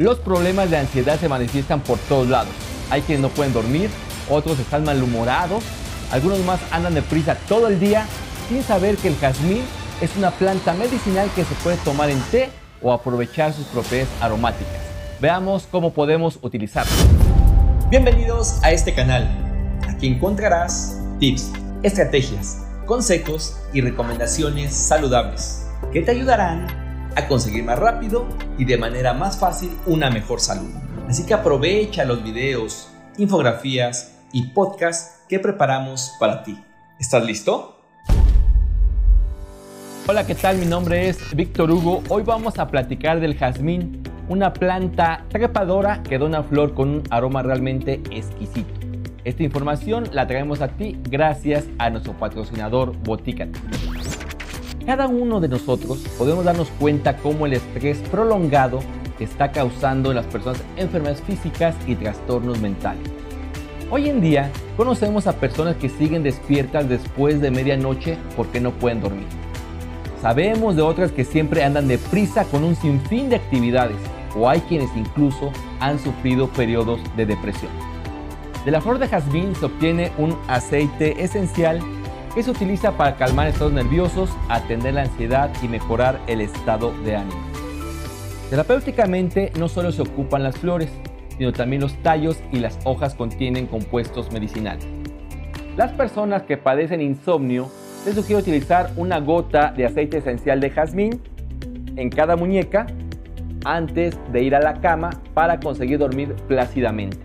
Los problemas de ansiedad se manifiestan por todos lados. Hay quienes no pueden dormir, otros están malhumorados, algunos más andan deprisa todo el día sin saber que el jazmín es una planta medicinal que se puede tomar en té o aprovechar sus propiedades aromáticas. Veamos cómo podemos utilizarlo. Bienvenidos a este canal. Aquí encontrarás tips, estrategias, consejos y recomendaciones saludables que te ayudarán a conseguir más rápido y de manera más fácil una mejor salud. Así que aprovecha los videos, infografías y podcasts que preparamos para ti. ¿Estás listo? Hola, ¿qué tal? Mi nombre es Víctor Hugo. Hoy vamos a platicar del jazmín, una planta trepadora que da una flor con un aroma realmente exquisito. Esta información la traemos a ti gracias a nuestro patrocinador Botica. Cada uno de nosotros podemos darnos cuenta cómo el estrés prolongado está causando en las personas enfermedades físicas y trastornos mentales. Hoy en día conocemos a personas que siguen despiertas después de medianoche porque no pueden dormir. Sabemos de otras que siempre andan deprisa con un sinfín de actividades o hay quienes incluso han sufrido periodos de depresión. De la flor de jazmín se obtiene un aceite esencial que se utiliza para calmar estados nerviosos, atender la ansiedad y mejorar el estado de ánimo. Terapéuticamente no solo se ocupan las flores, sino también los tallos y las hojas contienen compuestos medicinales. Las personas que padecen insomnio les sugiero utilizar una gota de aceite esencial de jazmín en cada muñeca antes de ir a la cama para conseguir dormir plácidamente.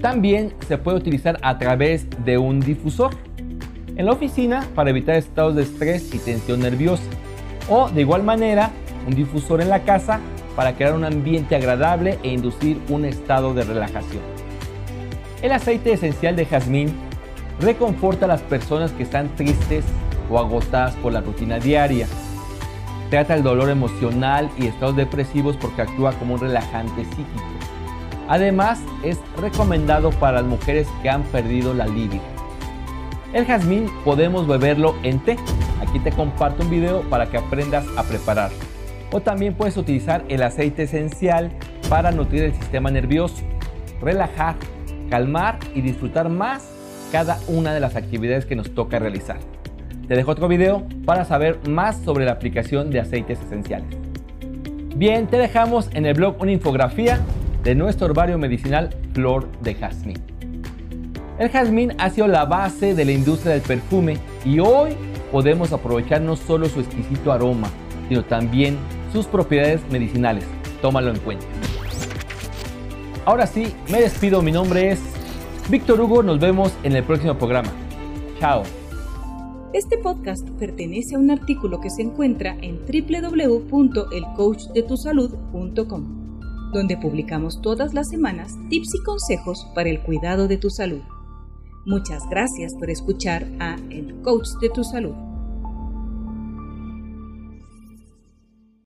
También se puede utilizar a través de un difusor en la oficina para evitar estados de estrés y tensión nerviosa. O de igual manera, un difusor en la casa para crear un ambiente agradable e inducir un estado de relajación. El aceite esencial de jazmín reconforta a las personas que están tristes o agotadas por la rutina diaria. Trata el dolor emocional y estados depresivos porque actúa como un relajante psíquico. Además, es recomendado para las mujeres que han perdido la libido. El jazmín podemos beberlo en té. Aquí te comparto un video para que aprendas a prepararlo. O también puedes utilizar el aceite esencial para nutrir el sistema nervioso, relajar, calmar y disfrutar más cada una de las actividades que nos toca realizar. Te dejo otro video para saber más sobre la aplicación de aceites esenciales. Bien, te dejamos en el blog una infografía de nuestro herbario medicinal Flor de Jazmín. El jazmín ha sido la base de la industria del perfume y hoy podemos aprovechar no solo su exquisito aroma, sino también sus propiedades medicinales. Tómalo en cuenta. Ahora sí, me despido. Mi nombre es Víctor Hugo. Nos vemos en el próximo programa. Chao. Este podcast pertenece a un artículo que se encuentra en www.elcoachdetusalud.com, donde publicamos todas las semanas tips y consejos para el cuidado de tu salud. Muchas gracias por escuchar a El Coach de tu Salud.